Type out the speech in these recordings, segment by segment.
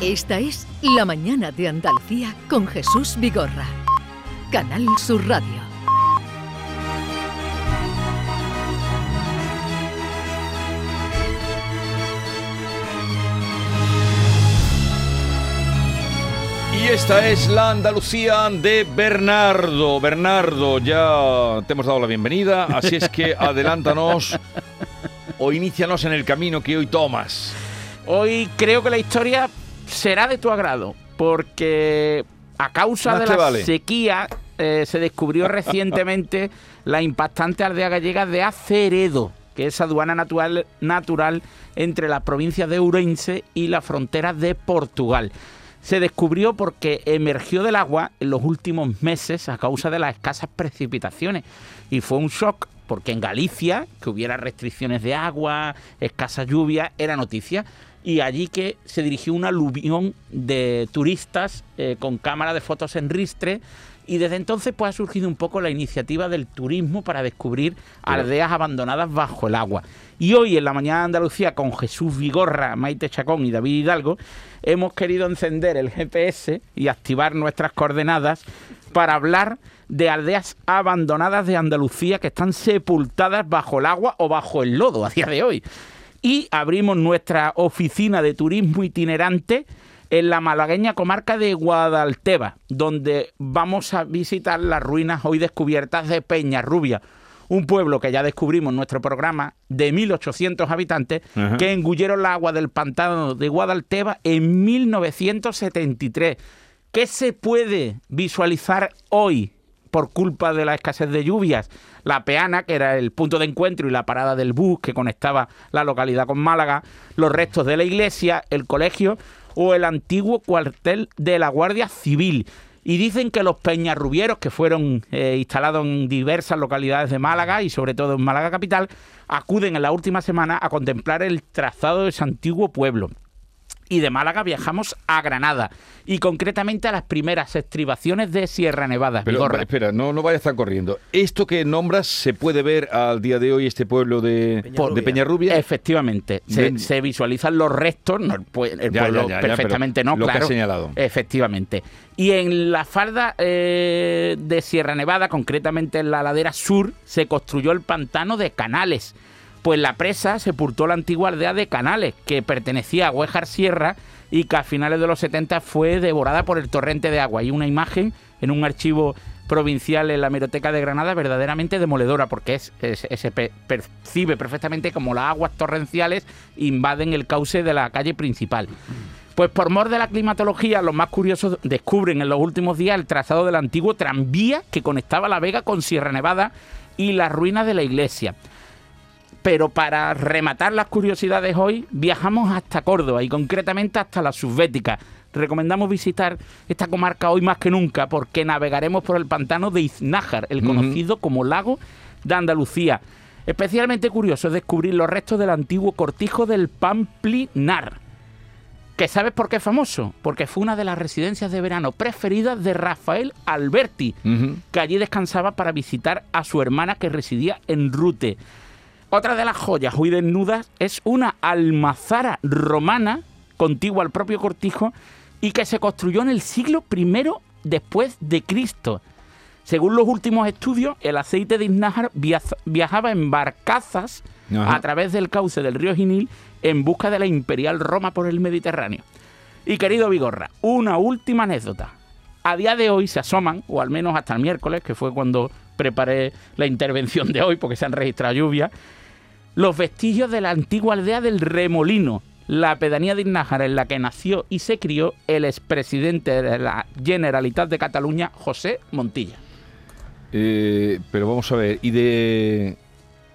Esta es La Mañana de Andalucía con Jesús Vigorra. Canal Sur Radio. Y esta es la Andalucía de Bernardo. Bernardo, ya te hemos dado la bienvenida, así es que adelántanos o inícianos en el camino que hoy tomas. Hoy creo que la historia será de tu agrado, porque a causa Más de la vale. sequía eh, se descubrió recientemente la impactante aldea gallega de Aceredo, que es aduana natural, natural entre las provincias de Ourense y la frontera de Portugal. Se descubrió porque emergió del agua en los últimos meses a causa de las escasas precipitaciones y fue un shock porque en Galicia, que hubiera restricciones de agua, escasa lluvia, era noticia. Y allí que se dirigió un aluvión de turistas eh, con cámara de fotos en ristre. Y desde entonces pues, ha surgido un poco la iniciativa del turismo para descubrir aldeas abandonadas bajo el agua. Y hoy en la mañana de Andalucía con Jesús Vigorra, Maite Chacón y David Hidalgo hemos querido encender el GPS y activar nuestras coordenadas para hablar de aldeas abandonadas de Andalucía que están sepultadas bajo el agua o bajo el lodo a día de hoy. Y abrimos nuestra oficina de turismo itinerante en la malagueña comarca de Guadalteba, donde vamos a visitar las ruinas hoy descubiertas de Peñarrubia, un pueblo que ya descubrimos en nuestro programa de 1.800 habitantes, Ajá. que engulleron la agua del pantano de Guadalteba en 1973. ¿Qué se puede visualizar hoy por culpa de la escasez de lluvias? La Peana, que era el punto de encuentro y la parada del bus que conectaba la localidad con Málaga, los restos de la iglesia, el colegio o el antiguo cuartel de la Guardia Civil. Y dicen que los peñarrubieros, que fueron eh, instalados en diversas localidades de Málaga y sobre todo en Málaga capital, acuden en la última semana a contemplar el trazado de ese antiguo pueblo. Y de Málaga viajamos a Granada y concretamente a las primeras estribaciones de Sierra Nevada. Pero Vigorra. espera, no, no vaya a estar corriendo. ¿Esto que nombras se puede ver al día de hoy este pueblo de Peñarrubia? De Peñarrubia? Efectivamente, se, visualizan los restos, no, el, pueblo ya, ya, ya, perfectamente no, lo que claro. has señalado. Efectivamente. Y en la falda eh, de Sierra Nevada, concretamente en la ladera sur, se construyó el pantano de Canales. Pues la presa sepultó la antigua aldea de Canales, que pertenecía a Huejar Sierra y que a finales de los 70 fue devorada por el torrente de agua. Hay una imagen en un archivo provincial en la Hemeroteca de Granada verdaderamente demoledora porque es, se pe- percibe perfectamente como las aguas torrenciales invaden el cauce de la calle principal. Pues por mor de la climatología, los más curiosos descubren en los últimos días el trazado del antiguo tranvía que conectaba La Vega con Sierra Nevada y las ruinas de la iglesia. Pero para rematar las curiosidades hoy, viajamos hasta Córdoba y concretamente hasta la Subbética. Recomendamos visitar esta comarca hoy más que nunca porque navegaremos por el pantano de Iznájar, el conocido como lago de Andalucía. Especialmente curioso es descubrir los restos del antiguo cortijo del Pamplinar. ¿Que sabes por qué es famoso? Porque fue una de las residencias de verano preferidas de Rafael Alberti, que allí descansaba para visitar a su hermana que residía en Rute. Otra de las joyas hoy desnudas es una almazara romana contigua al propio cortijo y que se construyó en el siglo I después de Cristo. Según los últimos estudios, el aceite de Iznájar viajaba en barcazas Ajá. a través del cauce del río Genil en busca de la imperial Roma por el Mediterráneo. Y querido Vigorra, una última anécdota. A día de hoy se asoman, o al menos hasta el miércoles, que fue cuando preparé la intervención de hoy, porque se han registrado lluvias, los vestigios de la antigua aldea del Remolino, la pedanía de Iznájar en la que nació y se crió el expresidente de la Generalitat de Cataluña, José Montilla. Eh, pero vamos a ver, ¿y de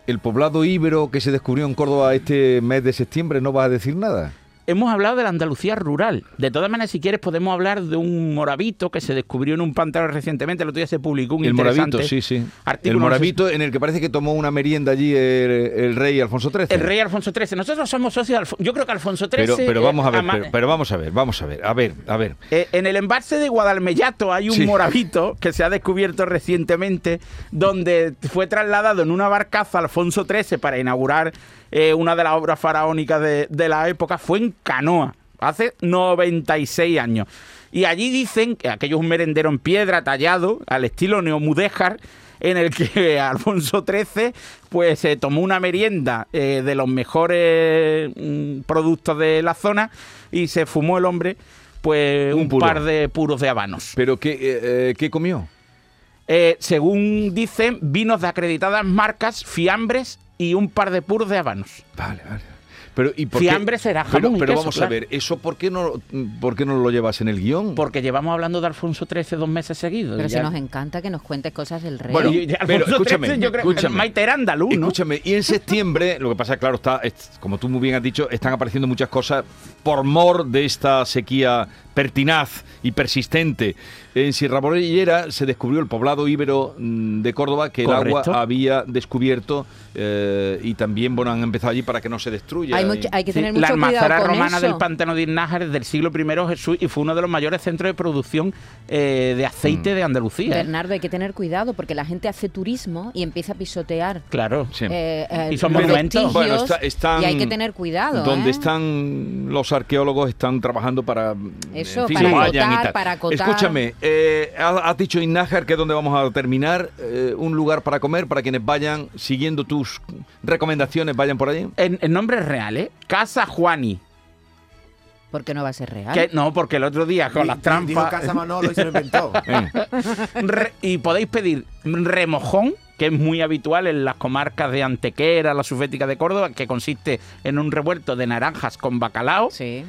el poblado íbero que se descubrió en Córdoba este mes de septiembre no vas a decir nada? Hemos hablado de la Andalucía rural. De todas maneras, si quieres, podemos hablar de un moravito que se descubrió en un pantano recientemente. El otro día se publicó un El interesante moravito, sí, sí. El artículo, no sé moravito en el que parece que tomó una merienda allí el, el rey Alfonso XIII. El rey Alfonso XIII. Nosotros somos socios de Yo creo que Alfonso XIII... Pero, pero eh, vamos a ver, ama- pero, pero vamos a ver, vamos a ver, a ver, a ver. Eh, en el embalse de Guadalmellato hay un Sí. moravito que se ha descubierto recientemente, donde fue trasladado en una barcaza Alfonso XIII para inaugurar eh, una de las obras faraónicas de, de la época. Fue en canoa. hace 96 años. Y allí dicen que aquello es un merendero en piedra tallado al estilo neomudéjar en el que Alfonso XIII pues se tomó una merienda eh, de los mejores mm, productos de la zona y se fumó el hombre pues Un par de puros de habanos. ¿Pero qué, eh, eh, qué comió? Eh, según dicen, vinos de acreditadas marcas, fiambres y un par de puros de habanos. Vale, vale. Pero, ¿y por qué- Fiambre será Pero, jamón y pero queso, vamos a ver, ¿eso por qué, no, por qué no lo llevas en el guion? Porque llevamos hablando de Alfonso XIII dos meses seguidos. Pero si ya- nos encanta que nos cuentes cosas del rey. Bueno, Y- y Alfonso pero escúchame, XIII, yo creo escúchame. Maite era andaluz, ¿no? Escúchame, y en septiembre, lo que pasa, claro, está, es- como tú muy bien has dicho, están apareciendo muchas cosas por mor de esta sequía pertinaz y persistente. En Sierra Morellera se descubrió el poblado íbero mm, de Córdoba que el agua había descubierto eh, y también bueno, han empezado allí para que no se destruya. hay, mucho- hay que Sí, tener la mucho cuidado almazara romana eso. del pantano de Iznájar es del siglo I Jesús y fue uno de los mayores centros de producción eh, de aceite Mm. de Andalucía. ¿eh? Bernardo, hay que tener cuidado porque la gente hace turismo y empieza a pisotear Claro. Sí. eh, Y son monumentos. Bueno, está- están- y hay que tener cuidado. Donde ¿eh? están los arqueólogos están trabajando para Eso, en fin, para no vayan y acotar, tal. para acotar. Escúchame, eh, has dicho Innájar que es donde vamos a terminar eh, un lugar para comer para quienes vayan siguiendo tus recomendaciones vayan por allí. En, en nombres reales, Casa Juani. Porque no va a ser real. Que, no, porque el otro día con las trampas. Dijo Casa Manolo y se lo inventó. Eh, Re- y podéis pedir remojón, que es muy habitual en las comarcas de Antequera, la Sufética de Córdoba, que consiste en un revuelto de naranjas con bacalao Sí.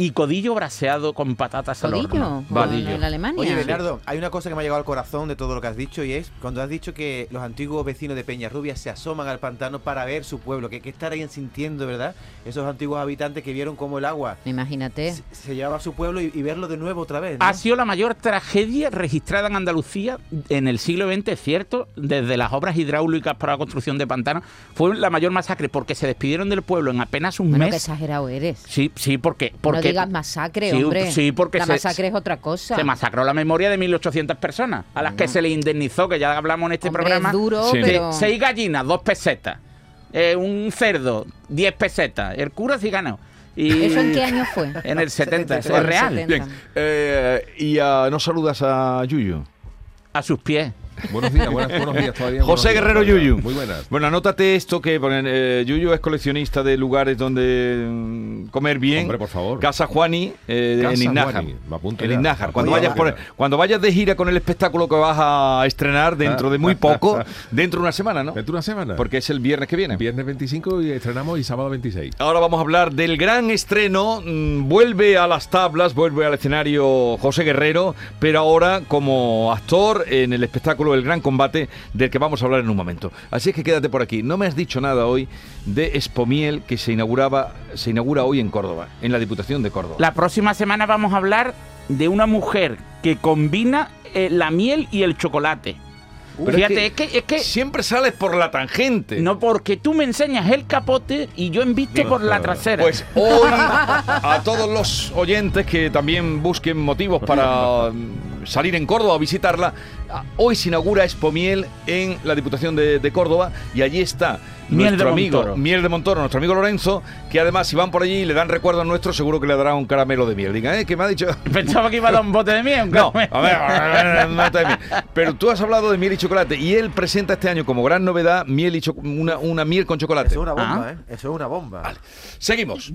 Y codillo braseado con patatas al Codillo, horno. Codillo. en Alemania. Oye, Bernardo, hay una cosa que me ha llegado al corazón de todo lo que has dicho y es cuando has dicho que los antiguos vecinos de Peñarrubia se asoman al pantano para ver su pueblo. que, que estarían sintiendo, verdad? Esos antiguos habitantes que vieron cómo el agua Imagínate. se, se llevaba a su pueblo y, y verlo de nuevo otra vez. ¿no? Ha sido la mayor tragedia registrada en Andalucía en el siglo XX, es cierto, desde las obras hidráulicas para la construcción de pantanos. Fue la mayor masacre porque se despidieron del pueblo en apenas un Bueno, qué mes. exagerado eres. Sí, sí, porque, porque digas masacre, Sí, hombre. sí, porque la se- masacre es otra cosa. se masacró la memoria de 1.800 personas, a las que se le indemnizó, que ya hablamos en este Hombre, programa. es duro, Sí. pero... Se- Seis gallinas, dos pesetas. Eh, un cerdo, diez pesetas. El cura sí ganó. Y ¿Eso en qué año fue? En el 70, eso es real. 70. bien, eh, y ah, no saludas a Yuyu. A sus pies. Buenos días, buenas- buenos días todavía. José Guerrero. Yuyu. Muy buenas. Bueno, anótate esto que eh, Yuyu es coleccionista de lugares donde mm, comer bien. Hombre, por favor. Casa Juani eh, Casa en Iznájar. En. Iznájar. Cuando vayas por- cuando vayas de gira con el espectáculo que vas a estrenar dentro de muy poco, dentro de una semana, ¿no? ¿Dentro de una semana? Porque es el viernes que viene. Viernes 25 y estrenamos y sábado 26. Ahora vamos a hablar del gran estreno. Mm, Vuelve a las tablas, vuelve al escenario José Guerrero, pero ahora como actor en el espectáculo El Gran Combate, del que vamos a hablar en un momento. Así es que quédate por aquí. No me has dicho nada hoy de Expomiel que se inauguraba, se inaugura hoy en Córdoba, en la Diputación de Córdoba. La próxima semana vamos a hablar de una mujer que combina eh, la miel y el chocolate. Pero Fíjate, es que, es que siempre sales por la tangente. no porque tú me enseñas el capote y yo envisto por la trasera. Pues hoy a todos los oyentes que también busquen motivos para salir en Córdoba o visitarla, a- hoy se inaugura Expomiel en la Diputación de, de Córdoba y allí está Miel nuestro de amigo Montoro. Miel de Montoro, nuestro amigo Lorenzo, que además si van por allí y le dan recuerdo a nuestro, seguro que le dará un caramelo de miel. Digan, ¿eh? ¿Qué me ha dicho? Pensaba que iba a dar un bote de miel. un No, a ver, a ver, no te- pero tú has hablado de miel y chocolate y él presenta este año como gran novedad miel y cho- una, una miel con chocolate. Eso es una bomba, Ah. ¿eh? Eso es una bomba. Seguimos.